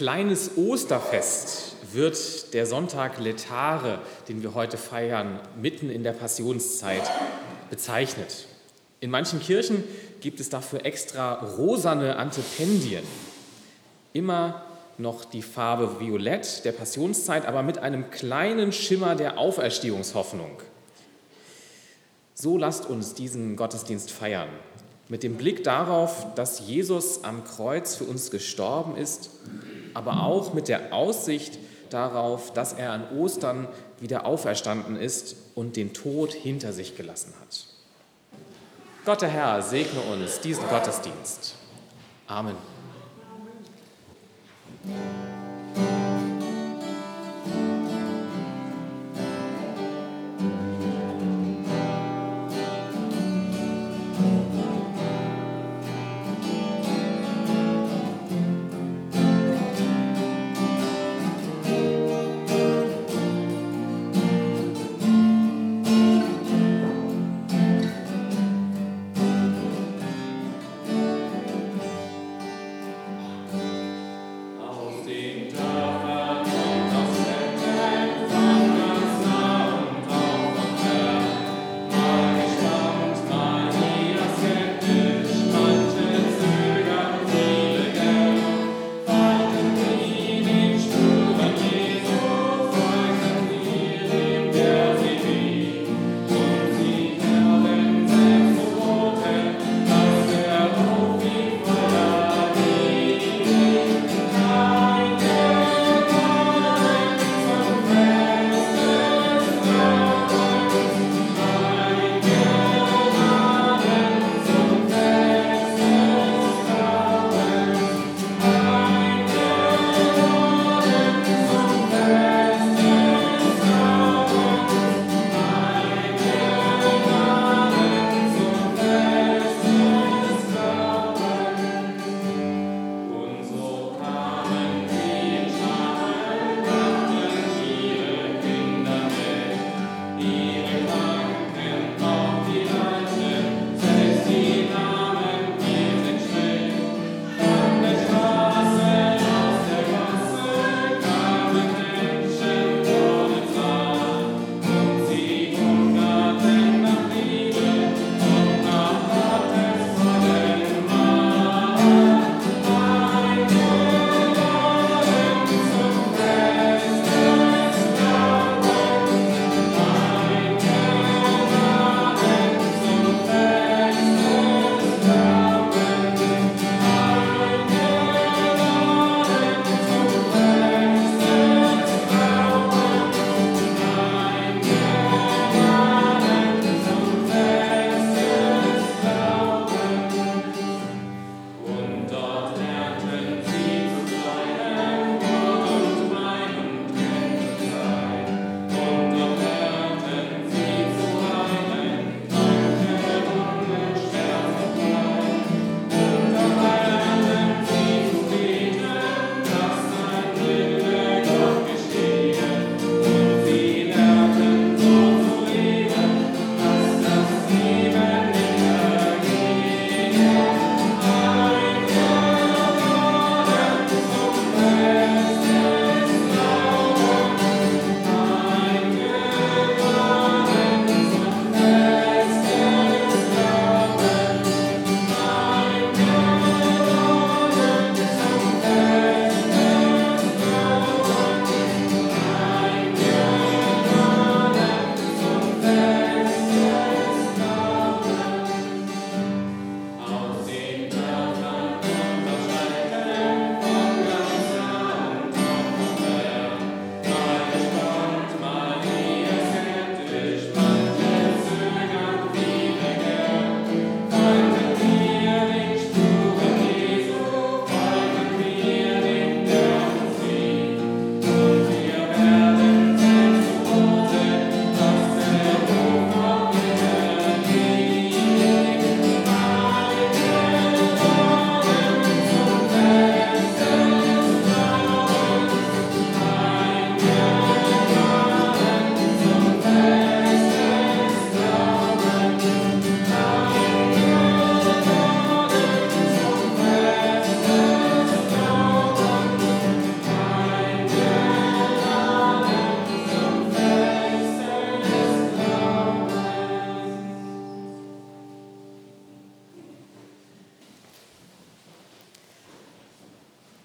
kleines Osterfest wird der Sonntag Letare, den wir heute feiern, mitten in der Passionszeit bezeichnet. In manchen Kirchen gibt es dafür extra rosane Antependien. Immer noch die Farbe Violett der Passionszeit, aber mit einem kleinen Schimmer der Auferstehungshoffnung. So lasst uns diesen Gottesdienst feiern, mit dem Blick darauf, dass Jesus am Kreuz für uns gestorben ist, aber auch mit der Aussicht darauf, dass er an Ostern wieder auferstanden ist und den Tod hinter sich gelassen hat. Gott der Herr segne uns diesen Gottesdienst. Amen.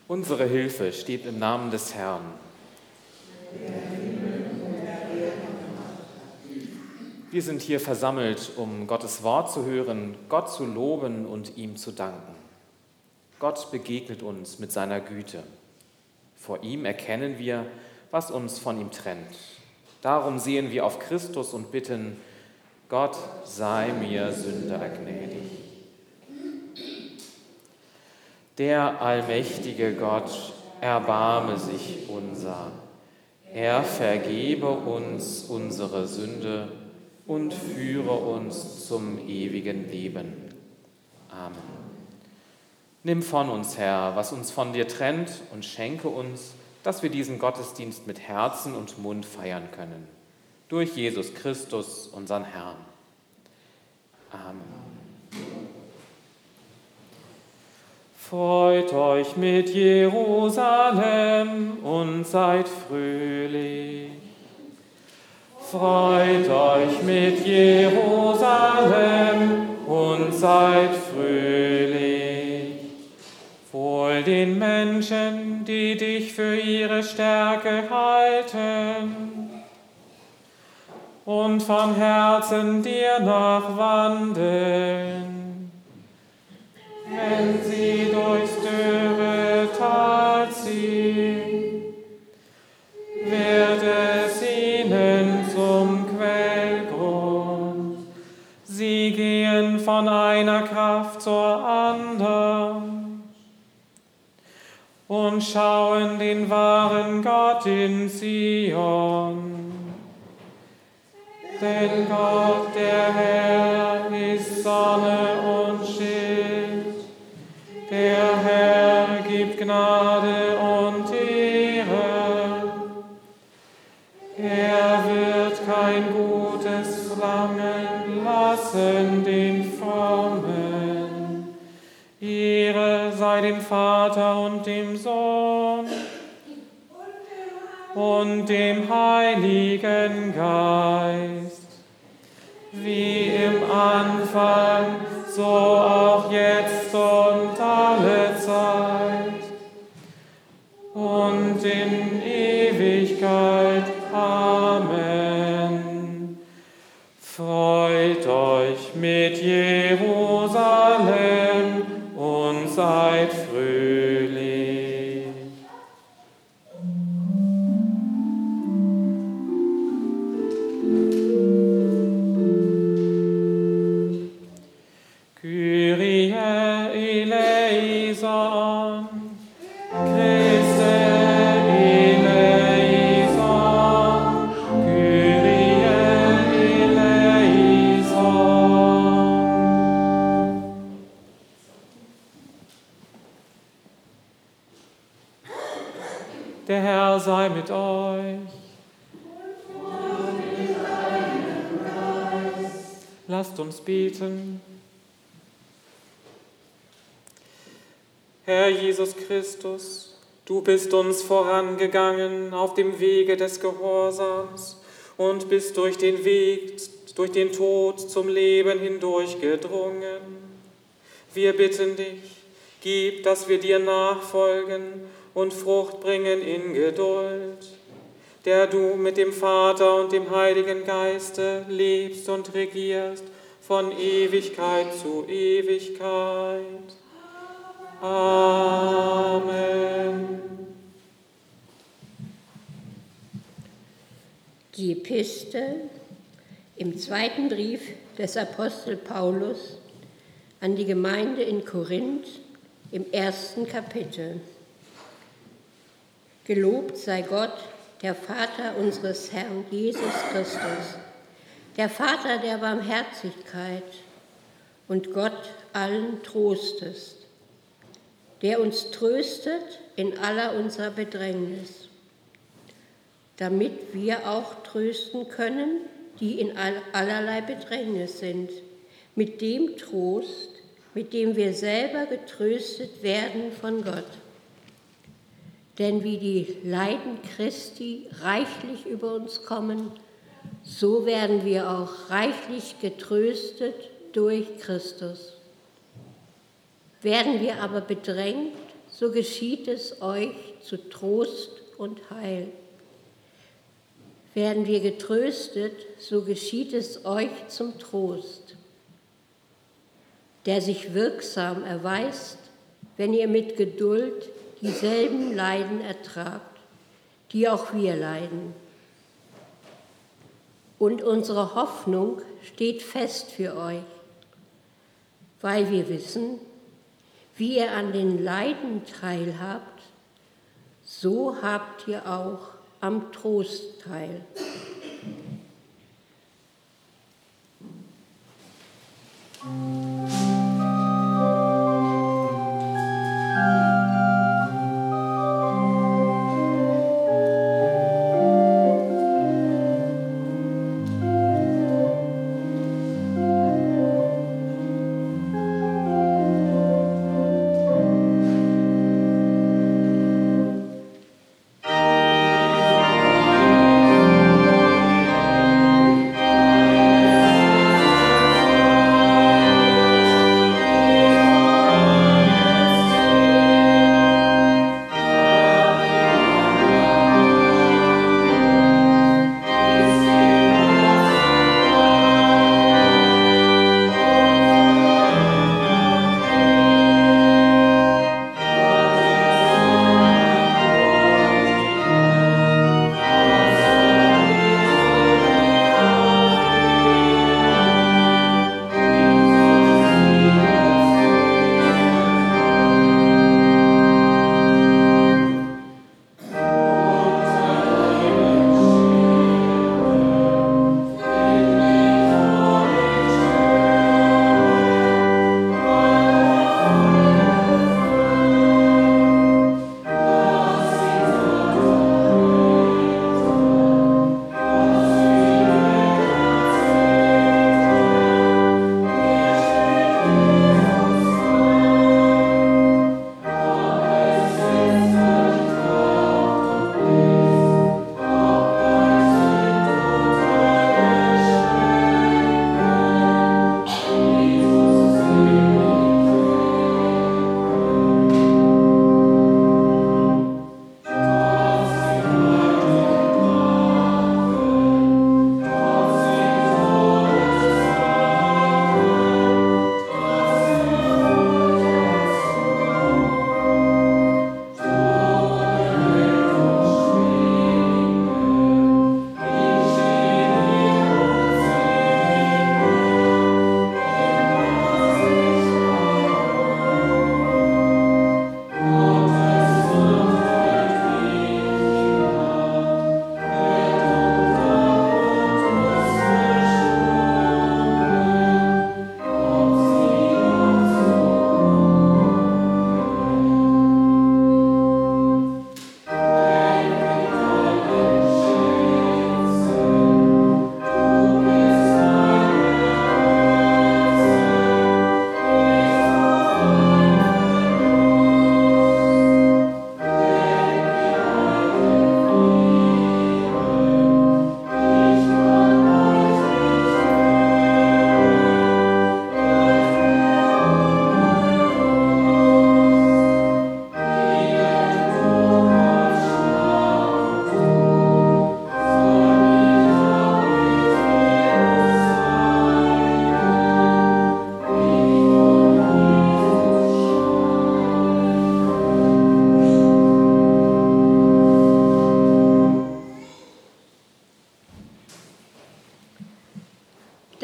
Unsere Hilfe steht im Namen des Herrn. Wir sind hier versammelt, um Gottes Wort zu hören, Gott zu loben und ihm zu danken. Gott begegnet uns mit seiner Güte. Vor ihm erkennen wir, was uns von ihm trennt. Darum sehen wir auf Christus und bitten, Gott sei mir Sünder gnädig. Der allmächtige Gott erbarme sich unser. Er vergebe uns unsere Sünde und führe uns zum ewigen Leben. Amen. Nimm von uns, Herr, was uns von dir trennt und schenke uns, dass wir diesen Gottesdienst mit Herzen und Mund feiern können. Durch Jesus Christus, unseren Herrn. Amen. Freut euch mit Jerusalem und seid fröhlich. Freut euch mit Jerusalem und seid fröhlich. Wohl den Menschen, die dich für ihre Stärke halten und von Herzen dir nachwandeln wenn sie durchs dürre Tal ziehen, wird es ihnen zum Quellgrund. Sie gehen von einer Kraft zur anderen und schauen den wahren Gott in Sion. Denn Gott, der Herr, ist Sonne und Vater und dem Sohn und dem Heiligen Geist, wie im Anfang, so auch jetzt und alle Zeit und in Ewigkeit. Amen. Freut euch mit Jerusalem uns beten. Herr Jesus Christus, du bist uns vorangegangen auf dem Wege des Gehorsams und bist durch den Weg, durch den Tod zum Leben hindurchgedrungen. Wir bitten dich, gib, dass wir dir nachfolgen und Frucht bringen in Geduld, der du mit dem Vater und dem Heiligen Geiste lebst und regierst von Ewigkeit zu Ewigkeit. Amen. Die Epistel im zweiten Brief des Apostel Paulus an die Gemeinde in Korinth im ersten Kapitel. Gelobt sei Gott, der Vater unseres Herrn Jesus Christus, der Vater der Barmherzigkeit und Gott allen Trostes, der uns tröstet in aller unserer Bedrängnis, damit wir auch trösten können, die in allerlei Bedrängnis sind, mit dem Trost, mit dem wir selber getröstet werden von Gott. Denn wie die Leiden Christi reichlich über uns kommen, so werden wir auch reichlich getröstet durch Christus. Werden wir aber bedrängt, so geschieht es euch zu Trost und Heil. Werden wir getröstet, so geschieht es euch zum Trost, der sich wirksam erweist, wenn ihr mit Geduld dieselben Leiden ertragt, die auch wir leiden. Und unsere Hoffnung steht fest für euch, weil wir wissen, wie ihr an den Leiden teilhabt, so habt ihr auch am Trost teil.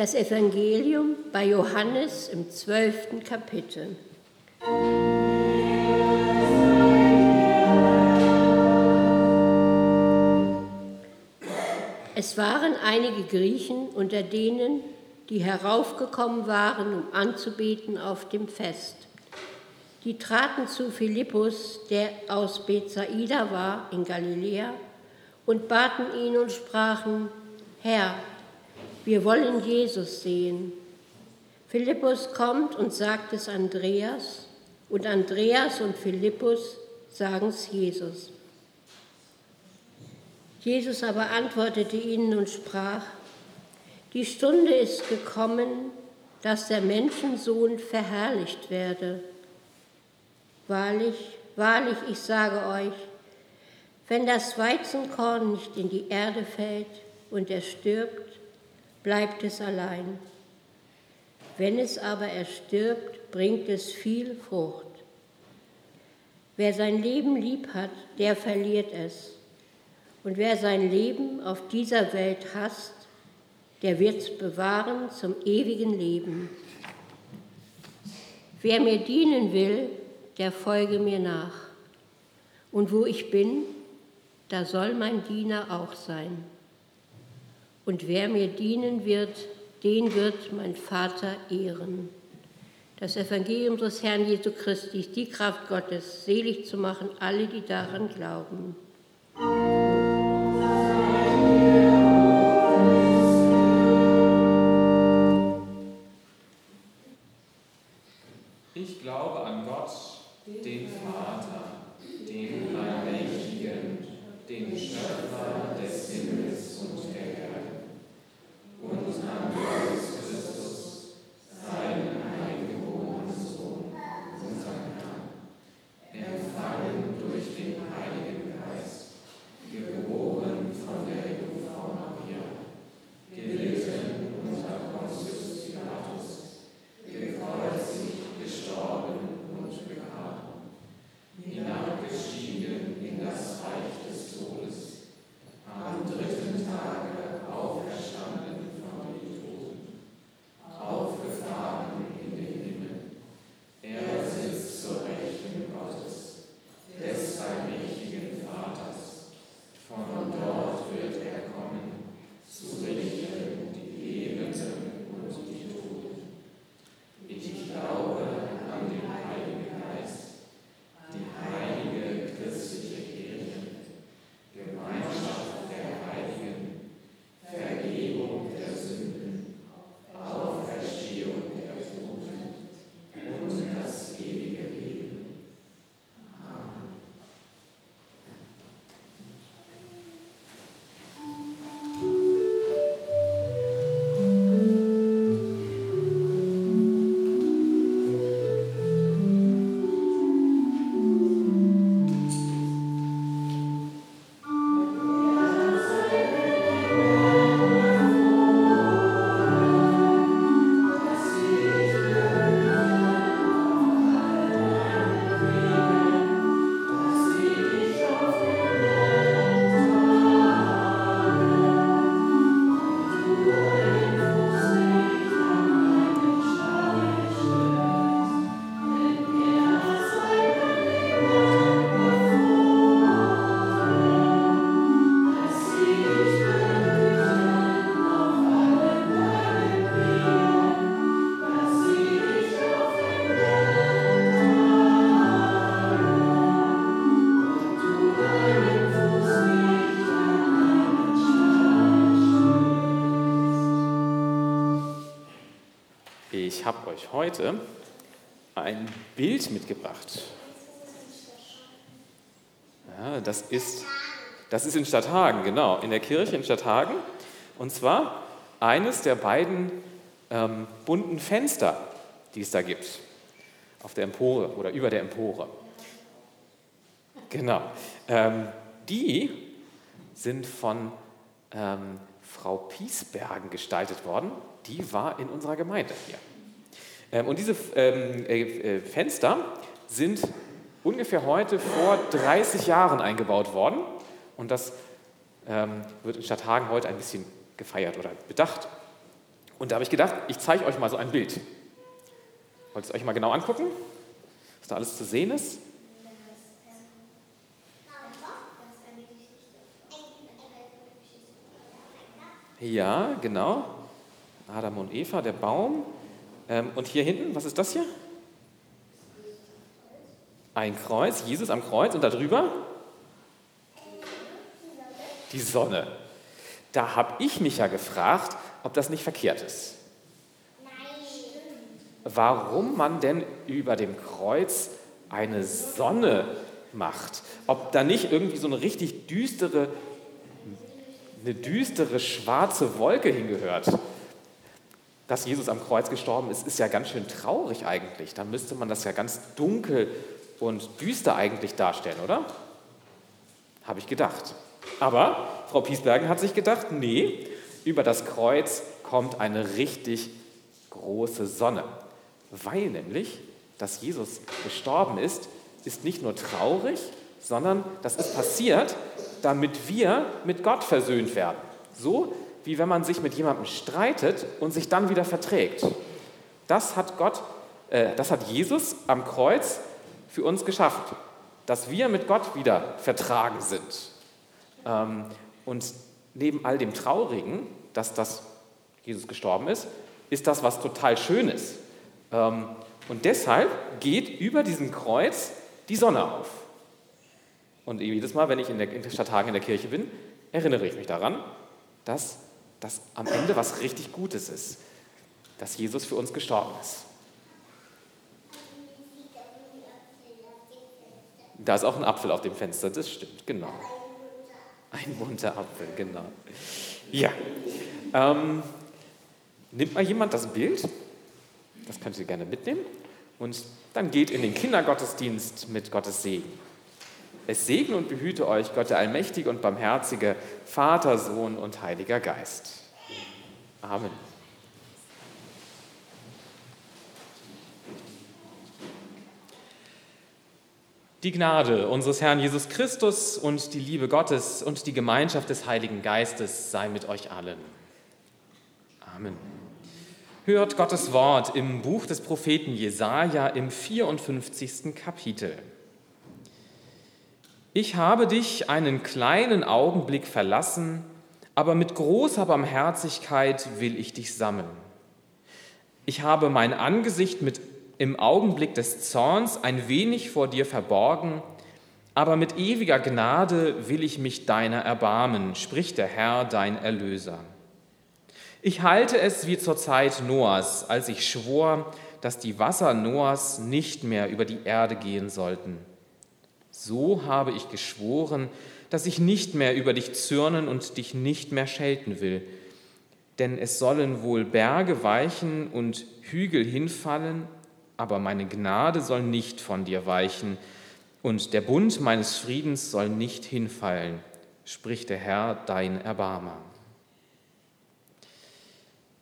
Das Evangelium bei Johannes im zwölften Kapitel. Es waren einige Griechen unter denen, die heraufgekommen waren, um anzubeten auf dem Fest. Die traten zu Philippus, der aus Bethsaida war, in Galiläa, und baten ihn und sprachen, Herr, wir wollen Jesus sehen. Philippus kommt und sagt es Andreas und Andreas und Philippus sagen es Jesus. Jesus aber antwortete ihnen und sprach, die Stunde ist gekommen, dass der Menschensohn verherrlicht werde. Wahrlich, Wahrlich, ich sage euch, wenn das Weizenkorn nicht in die Erde fällt und er stirbt, bleibt es allein. Wenn es aber erstirbt, bringt es viel Frucht. Wer sein Leben lieb hat, der verliert es. Und wer sein Leben auf dieser Welt hasst, der wird es bewahren zum ewigen Leben. Wer mir dienen will, der folge mir nach. Und wo ich bin, da soll mein Diener auch sein. Und wer mir dienen wird, den wird mein Vater ehren. Das Evangelium des Herrn Jesu Christi ist die Kraft Gottes, selig zu machen, alle, die daran glauben. Ich glaube an Gott, den Vater, den Allmächtigen, den Schöpfer des Himmels und der Erde, Heute ein Bild mitgebracht. Ja, das ist, das ist in Stadthagen, genau, in der Kirche in Stadthagen. Und zwar eines der beiden ähm, bunten Fenster, die es da gibt, auf der Empore oder über der Empore. Genau. Ähm, die sind von ähm, Frau Piesbergen gestaltet worden. Die war in unserer Gemeinde hier. Ähm, und diese ähm, äh, äh, Fenster sind ungefähr heute vor 30 Jahren eingebaut worden. Und das ähm, wird in Stadthagen heute ein bisschen gefeiert oder bedacht. Und da habe ich gedacht, ich zeige euch mal so ein Bild. Wollt ihr es euch mal genau angucken, was da alles zu sehen ist? Ja, genau. Adam und Eva, der Baum. Ähm, und hier hinten, was ist das hier? Ein Kreuz, Jesus am Kreuz und darüber die Sonne. Da habe ich mich ja gefragt, ob das nicht verkehrt ist. Warum man denn über dem Kreuz eine Sonne macht. Ob da nicht irgendwie so eine richtig düstere, eine düstere schwarze Wolke hingehört. Dass Jesus am Kreuz gestorben ist, ist ja ganz schön traurig eigentlich. Da müsste man das ja ganz dunkel und düster eigentlich darstellen, oder? Habe ich gedacht. Aber Frau Piesbergen hat sich gedacht, nee, über das Kreuz kommt eine richtig große Sonne. Weil nämlich, dass Jesus gestorben ist, ist nicht nur traurig, sondern das ist passiert, damit wir mit Gott versöhnt werden. So wie wenn man sich mit jemandem streitet und sich dann wieder verträgt. Das hat Gott, äh, das hat Jesus am Kreuz für uns geschafft, dass wir mit Gott wieder vertragen sind. Ähm, und neben all dem Traurigen, dass das Jesus gestorben ist, ist das was total Schönes. Ähm, und deshalb geht über diesen Kreuz die Sonne auf. Und jedes Mal, wenn ich in der Stadttagen in der Kirche bin, erinnere ich mich daran, dass das am Ende was richtig Gutes ist, dass Jesus für uns gestorben ist. Da ist auch ein Apfel auf dem Fenster, das stimmt, genau. Ein bunter Apfel, genau. Ja. Ähm, nimmt mal jemand das Bild? Das könnt ihr gerne mitnehmen. Und dann geht in den Kindergottesdienst mit Gottes Segen. Es segne und behüte euch Gott der allmächtige und barmherzige Vater, Sohn und Heiliger Geist. Amen. Die Gnade unseres Herrn Jesus Christus und die Liebe Gottes und die Gemeinschaft des Heiligen Geistes sei mit euch allen. Amen. Hört Gottes Wort im Buch des Propheten Jesaja im 54. Kapitel. Ich habe dich einen kleinen Augenblick verlassen, aber mit großer Barmherzigkeit will ich dich sammeln. Ich habe mein Angesicht mit im Augenblick des Zorns ein wenig vor dir verborgen, aber mit ewiger Gnade will ich mich deiner erbarmen, spricht der Herr, dein Erlöser. Ich halte es wie zur Zeit Noahs, als ich schwor, dass die Wasser Noahs nicht mehr über die Erde gehen sollten. So habe ich geschworen, dass ich nicht mehr über dich zürnen und dich nicht mehr schelten will. Denn es sollen wohl Berge weichen und Hügel hinfallen, aber meine Gnade soll nicht von dir weichen und der Bund meines Friedens soll nicht hinfallen, spricht der Herr, dein Erbarmer.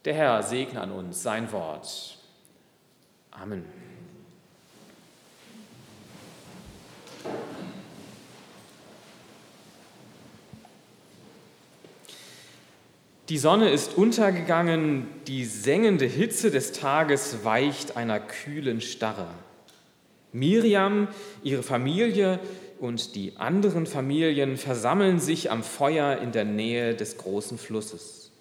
Der Herr segne an uns sein Wort. Amen. Die Sonne ist untergegangen, die sengende Hitze des Tages weicht einer kühlen Starre. Miriam, ihre Familie und die anderen Familien versammeln sich am Feuer in der Nähe des großen Flusses.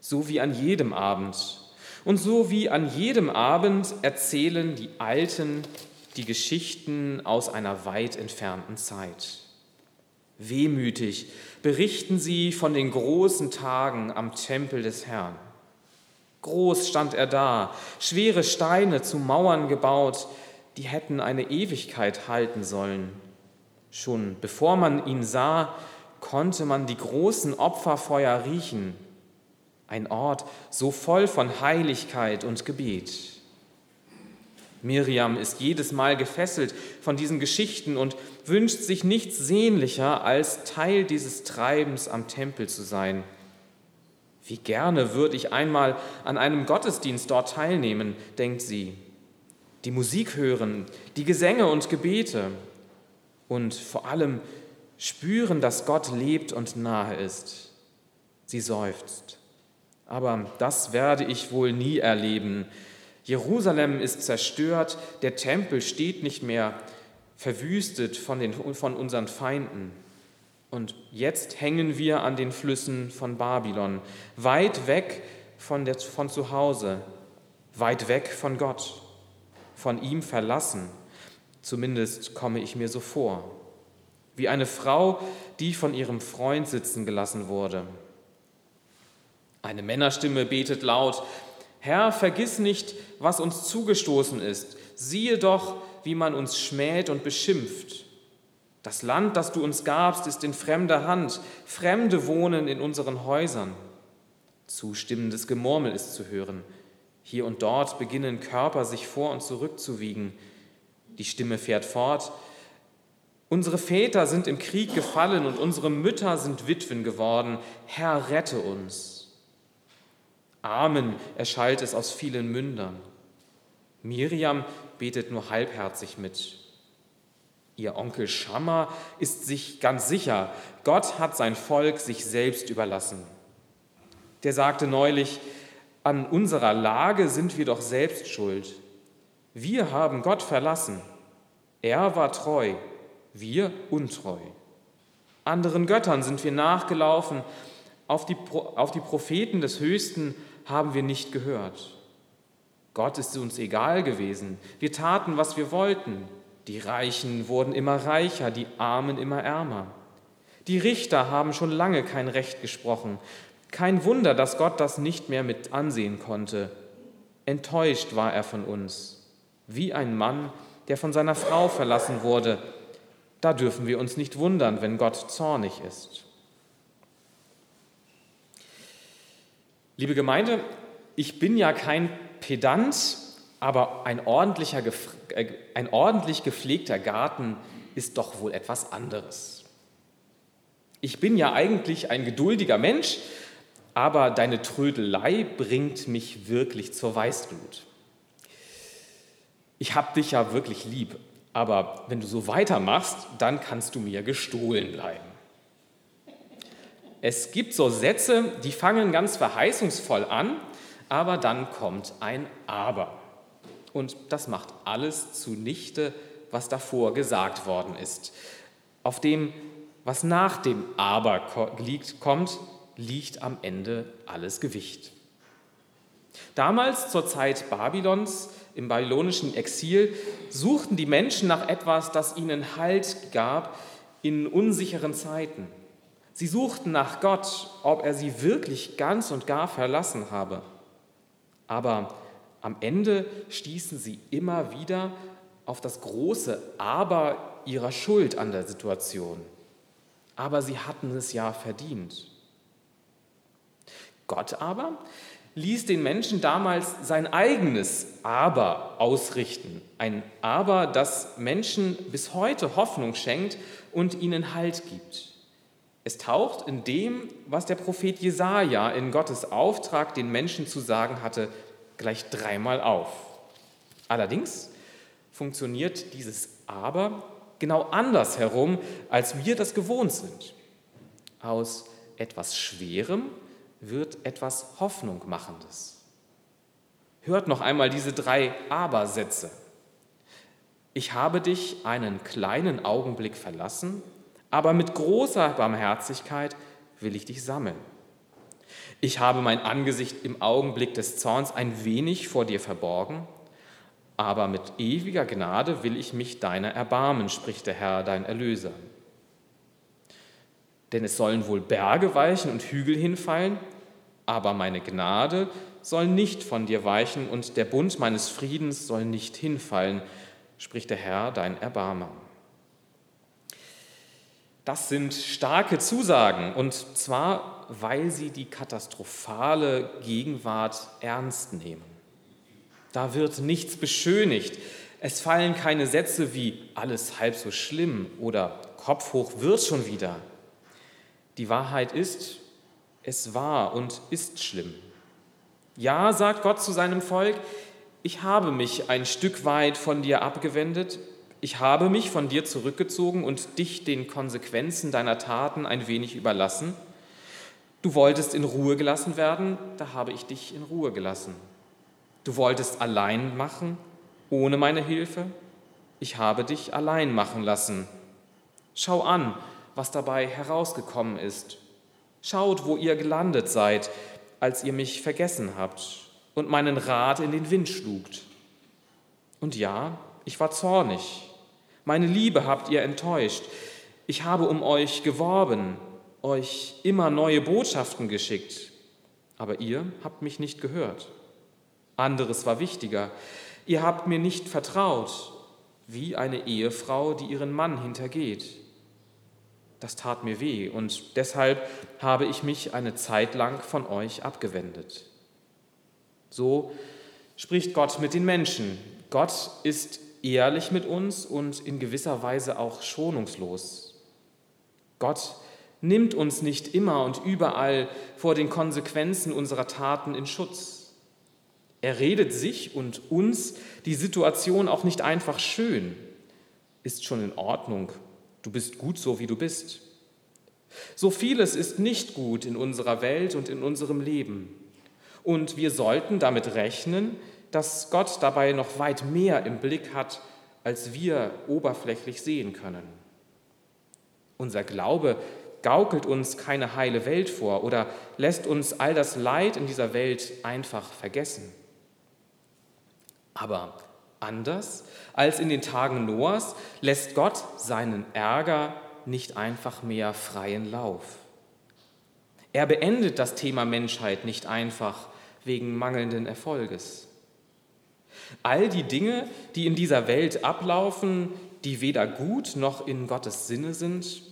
So wie an jedem Abend. Und so wie an jedem Abend erzählen die Alten die Geschichten aus einer weit entfernten Zeit. Wehmütig berichten sie von den großen Tagen am Tempel des Herrn. Groß stand er da, schwere Steine zu Mauern gebaut, die hätten eine Ewigkeit halten sollen. Schon bevor man ihn sah, konnte man die großen Opferfeuer riechen. Ein Ort so voll von Heiligkeit und Gebet. Miriam ist jedes Mal gefesselt von diesen Geschichten und wünscht sich nichts sehnlicher, als Teil dieses Treibens am Tempel zu sein. Wie gerne würde ich einmal an einem Gottesdienst dort teilnehmen, denkt sie. Die Musik hören, die Gesänge und Gebete und vor allem spüren, dass Gott lebt und nahe ist. Sie seufzt. Aber das werde ich wohl nie erleben, Jerusalem ist zerstört, der Tempel steht nicht mehr, verwüstet von, den, von unseren Feinden. Und jetzt hängen wir an den Flüssen von Babylon, weit weg von, der, von zu Hause, weit weg von Gott, von ihm verlassen. Zumindest komme ich mir so vor. Wie eine Frau, die von ihrem Freund sitzen gelassen wurde. Eine Männerstimme betet laut, Herr, vergiss nicht, was uns zugestoßen ist. Siehe doch, wie man uns schmäht und beschimpft. Das Land, das du uns gabst, ist in fremder Hand. Fremde wohnen in unseren Häusern. Zustimmendes Gemurmel ist zu hören. Hier und dort beginnen Körper sich vor und zurück zu wiegen. Die Stimme fährt fort. Unsere Väter sind im Krieg gefallen und unsere Mütter sind Witwen geworden. Herr, rette uns. Amen, erschallt es aus vielen Mündern. Miriam betet nur halbherzig mit. Ihr Onkel Schammer ist sich ganz sicher, Gott hat sein Volk sich selbst überlassen. Der sagte neulich, an unserer Lage sind wir doch selbst schuld. Wir haben Gott verlassen. Er war treu, wir untreu. Anderen Göttern sind wir nachgelaufen, auf die, auf die Propheten des Höchsten haben wir nicht gehört. Gott ist uns egal gewesen. Wir taten, was wir wollten. Die Reichen wurden immer reicher, die Armen immer ärmer. Die Richter haben schon lange kein Recht gesprochen. Kein Wunder, dass Gott das nicht mehr mit ansehen konnte. Enttäuscht war er von uns, wie ein Mann, der von seiner Frau verlassen wurde. Da dürfen wir uns nicht wundern, wenn Gott zornig ist. Liebe Gemeinde, ich bin ja kein Pedant, aber ein, ordentlicher, äh, ein ordentlich gepflegter Garten ist doch wohl etwas anderes. Ich bin ja eigentlich ein geduldiger Mensch, aber deine Trödelei bringt mich wirklich zur Weißglut. Ich habe dich ja wirklich lieb, aber wenn du so weitermachst, dann kannst du mir gestohlen bleiben. Es gibt so Sätze, die fangen ganz verheißungsvoll an, aber dann kommt ein Aber. Und das macht alles zunichte, was davor gesagt worden ist. Auf dem, was nach dem Aber liegt, kommt, liegt am Ende alles Gewicht. Damals zur Zeit Babylons, im babylonischen Exil, suchten die Menschen nach etwas, das ihnen Halt gab in unsicheren Zeiten. Sie suchten nach Gott, ob er sie wirklich ganz und gar verlassen habe. Aber am Ende stießen sie immer wieder auf das große Aber ihrer Schuld an der Situation. Aber sie hatten es ja verdient. Gott aber ließ den Menschen damals sein eigenes Aber ausrichten. Ein Aber, das Menschen bis heute Hoffnung schenkt und ihnen Halt gibt. Es taucht in dem, was der Prophet Jesaja in Gottes Auftrag den Menschen zu sagen hatte, gleich dreimal auf. Allerdings funktioniert dieses Aber genau anders herum, als wir das gewohnt sind. Aus etwas Schwerem wird etwas Hoffnungmachendes. Hört noch einmal diese drei Aber-Sätze. Ich habe dich einen kleinen Augenblick verlassen aber mit großer Barmherzigkeit will ich dich sammeln. Ich habe mein Angesicht im Augenblick des Zorns ein wenig vor dir verborgen, aber mit ewiger Gnade will ich mich deiner erbarmen, spricht der Herr, dein Erlöser. Denn es sollen wohl Berge weichen und Hügel hinfallen, aber meine Gnade soll nicht von dir weichen und der Bund meines Friedens soll nicht hinfallen, spricht der Herr, dein Erbarmer. Das sind starke Zusagen und zwar, weil sie die katastrophale Gegenwart ernst nehmen. Da wird nichts beschönigt. Es fallen keine Sätze wie alles halb so schlimm oder Kopf hoch wird schon wieder. Die Wahrheit ist, es war und ist schlimm. Ja, sagt Gott zu seinem Volk, ich habe mich ein Stück weit von dir abgewendet ich habe mich von dir zurückgezogen und dich den Konsequenzen deiner Taten ein wenig überlassen. Du wolltest in Ruhe gelassen werden, da habe ich dich in Ruhe gelassen. Du wolltest allein machen, ohne meine Hilfe, ich habe dich allein machen lassen. Schau an, was dabei herausgekommen ist. Schaut, wo ihr gelandet seid, als ihr mich vergessen habt und meinen Rat in den Wind schlugt. Und ja, ich war zornig, meine Liebe habt ihr enttäuscht. Ich habe um euch geworben, euch immer neue Botschaften geschickt, aber ihr habt mich nicht gehört. Anderes war wichtiger. Ihr habt mir nicht vertraut, wie eine Ehefrau, die ihren Mann hintergeht. Das tat mir weh und deshalb habe ich mich eine Zeit lang von euch abgewendet. So spricht Gott mit den Menschen. Gott ist ehrlich mit uns und in gewisser Weise auch schonungslos. Gott nimmt uns nicht immer und überall vor den Konsequenzen unserer Taten in Schutz. Er redet sich und uns die Situation auch nicht einfach schön. Ist schon in Ordnung. Du bist gut so, wie du bist. So vieles ist nicht gut in unserer Welt und in unserem Leben. Und wir sollten damit rechnen, dass Gott dabei noch weit mehr im Blick hat, als wir oberflächlich sehen können. Unser Glaube gaukelt uns keine heile Welt vor oder lässt uns all das Leid in dieser Welt einfach vergessen. Aber anders als in den Tagen Noahs lässt Gott seinen Ärger nicht einfach mehr freien Lauf. Er beendet das Thema Menschheit nicht einfach wegen mangelnden Erfolges. All die Dinge, die in dieser Welt ablaufen, die weder gut noch in Gottes Sinne sind,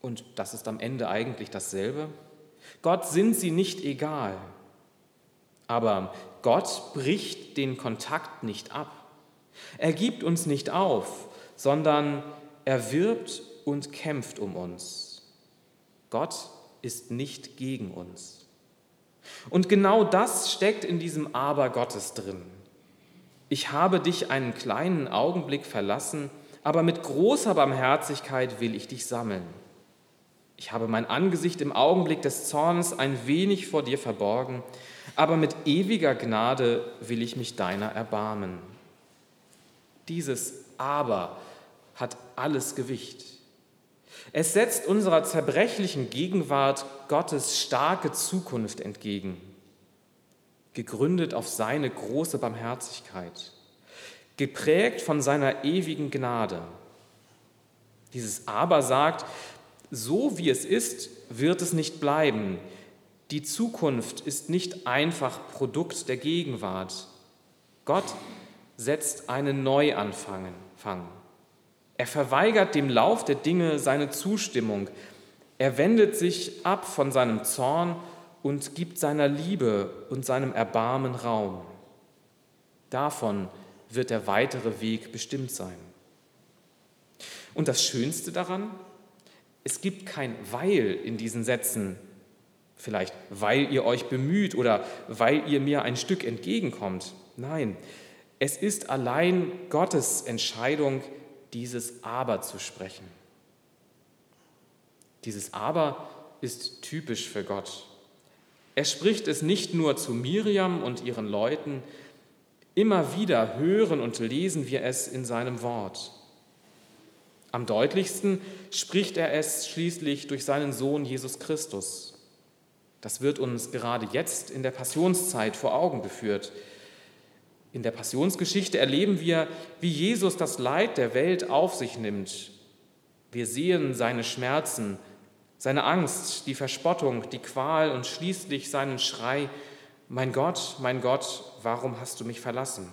und das ist am Ende eigentlich dasselbe, Gott sind sie nicht egal. Aber Gott bricht den Kontakt nicht ab. Er gibt uns nicht auf, sondern er wirbt und kämpft um uns. Gott ist nicht gegen uns. Und genau das steckt in diesem Aber Gottes drin. Ich habe dich einen kleinen Augenblick verlassen, aber mit großer Barmherzigkeit will ich dich sammeln. Ich habe mein Angesicht im Augenblick des Zorns ein wenig vor dir verborgen, aber mit ewiger Gnade will ich mich deiner erbarmen. Dieses Aber hat alles Gewicht. Es setzt unserer zerbrechlichen Gegenwart Gottes starke Zukunft entgegen gegründet auf seine große Barmherzigkeit, geprägt von seiner ewigen Gnade. Dieses Aber sagt, so wie es ist, wird es nicht bleiben. Die Zukunft ist nicht einfach Produkt der Gegenwart. Gott setzt einen Neuanfang. Er verweigert dem Lauf der Dinge seine Zustimmung. Er wendet sich ab von seinem Zorn und gibt seiner Liebe und seinem Erbarmen Raum. Davon wird der weitere Weg bestimmt sein. Und das Schönste daran, es gibt kein Weil in diesen Sätzen, vielleicht weil ihr euch bemüht oder weil ihr mir ein Stück entgegenkommt. Nein, es ist allein Gottes Entscheidung, dieses Aber zu sprechen. Dieses Aber ist typisch für Gott. Er spricht es nicht nur zu Miriam und ihren Leuten, immer wieder hören und lesen wir es in seinem Wort. Am deutlichsten spricht er es schließlich durch seinen Sohn Jesus Christus. Das wird uns gerade jetzt in der Passionszeit vor Augen geführt. In der Passionsgeschichte erleben wir, wie Jesus das Leid der Welt auf sich nimmt. Wir sehen seine Schmerzen, seine Angst, die Verspottung, die Qual und schließlich seinen Schrei, mein Gott, mein Gott, warum hast du mich verlassen?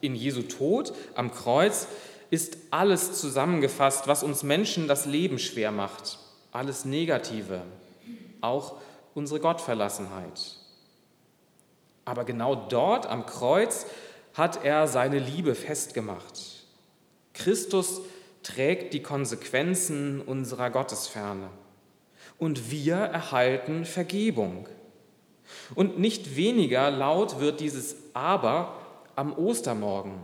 In Jesu Tod am Kreuz ist alles zusammengefasst, was uns Menschen das Leben schwer macht, alles Negative, auch unsere Gottverlassenheit. Aber genau dort am Kreuz hat er seine Liebe festgemacht. Christus trägt die Konsequenzen unserer Gottesferne. Und wir erhalten Vergebung. Und nicht weniger laut wird dieses Aber am Ostermorgen.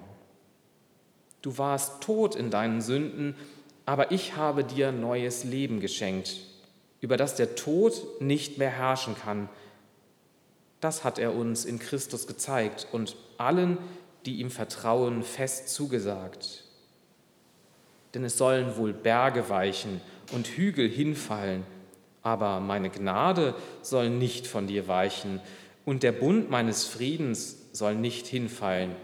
Du warst tot in deinen Sünden, aber ich habe dir neues Leben geschenkt, über das der Tod nicht mehr herrschen kann. Das hat er uns in Christus gezeigt und allen, die ihm vertrauen, fest zugesagt denn es sollen wohl Berge weichen und Hügel hinfallen, aber meine Gnade soll nicht von dir weichen und der Bund meines Friedens soll nicht hinfallen,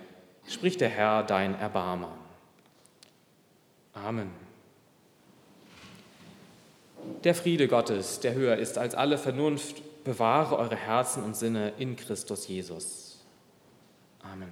spricht der Herr dein Erbarmer. Amen. Der Friede Gottes, der höher ist als alle Vernunft, bewahre eure Herzen und Sinne in Christus Jesus. Amen.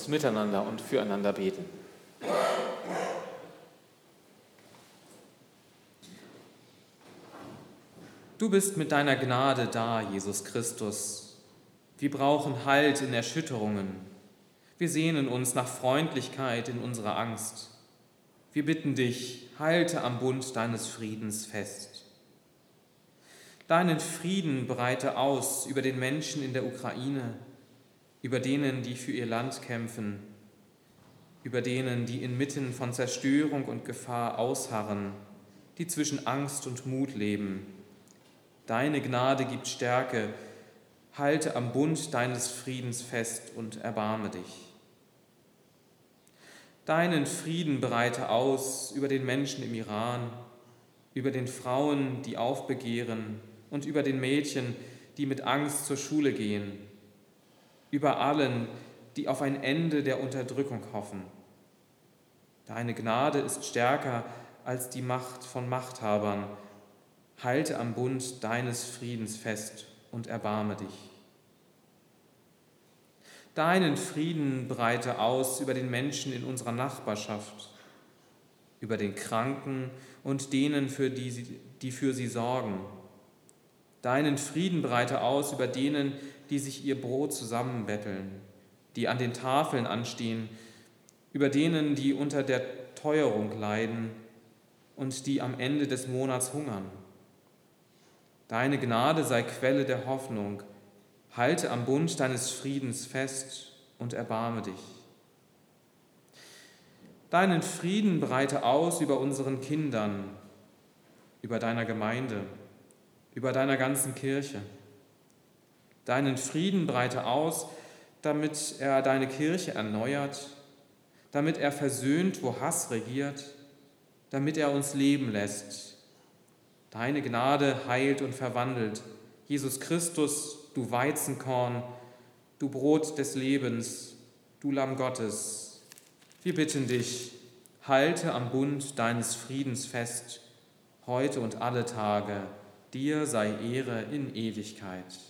Uns miteinander und füreinander beten. Du bist mit deiner Gnade da, Jesus Christus. Wir brauchen Halt in Erschütterungen. Wir sehnen uns nach Freundlichkeit in unserer Angst. Wir bitten dich, halte am Bund deines Friedens fest. Deinen Frieden breite aus über den Menschen in der Ukraine, über denen, die für ihr Land kämpfen, über denen, die inmitten von Zerstörung und Gefahr ausharren, die zwischen Angst und Mut leben. Deine Gnade gibt Stärke, halte am Bund deines Friedens fest und erbarme dich. Deinen Frieden bereite aus über den Menschen im Iran, über den Frauen, die aufbegehren und über den Mädchen, die mit Angst zur Schule gehen, über allen, die auf ein Ende der Unterdrückung hoffen. Deine Gnade ist stärker als die Macht von Machthabern. Halte am Bund deines Friedens fest und erbarme dich. Deinen Frieden breite aus über den Menschen in unserer Nachbarschaft, über den Kranken und denen, für die, sie, die für sie sorgen. Deinen Frieden breite aus über denen, die sich ihr Brot zusammenbetteln, die an den Tafeln anstehen, über denen, die unter der Teuerung leiden und die am Ende des Monats hungern. Deine Gnade sei Quelle der Hoffnung Halte am Bund deines Friedens fest und erbarme dich. Deinen Frieden breite aus über unseren Kindern, über deiner Gemeinde, über deiner ganzen Kirche. Deinen Frieden breite aus, damit er deine Kirche erneuert, damit er versöhnt, wo Hass regiert, damit er uns leben lässt. Deine Gnade heilt und verwandelt. Jesus Christus, du Weizenkorn, du Brot des Lebens, du Lamm Gottes. Wir bitten dich, halte am Bund deines Friedens fest, heute und alle Tage. Dir sei Ehre in Ewigkeit.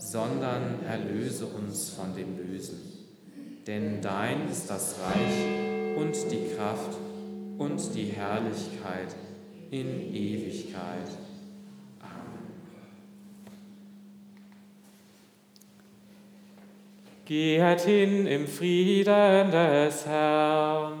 sondern erlöse uns von dem Bösen. Denn dein ist das Reich und die Kraft und die Herrlichkeit in Ewigkeit. Geht hin im Frieden des Herrn.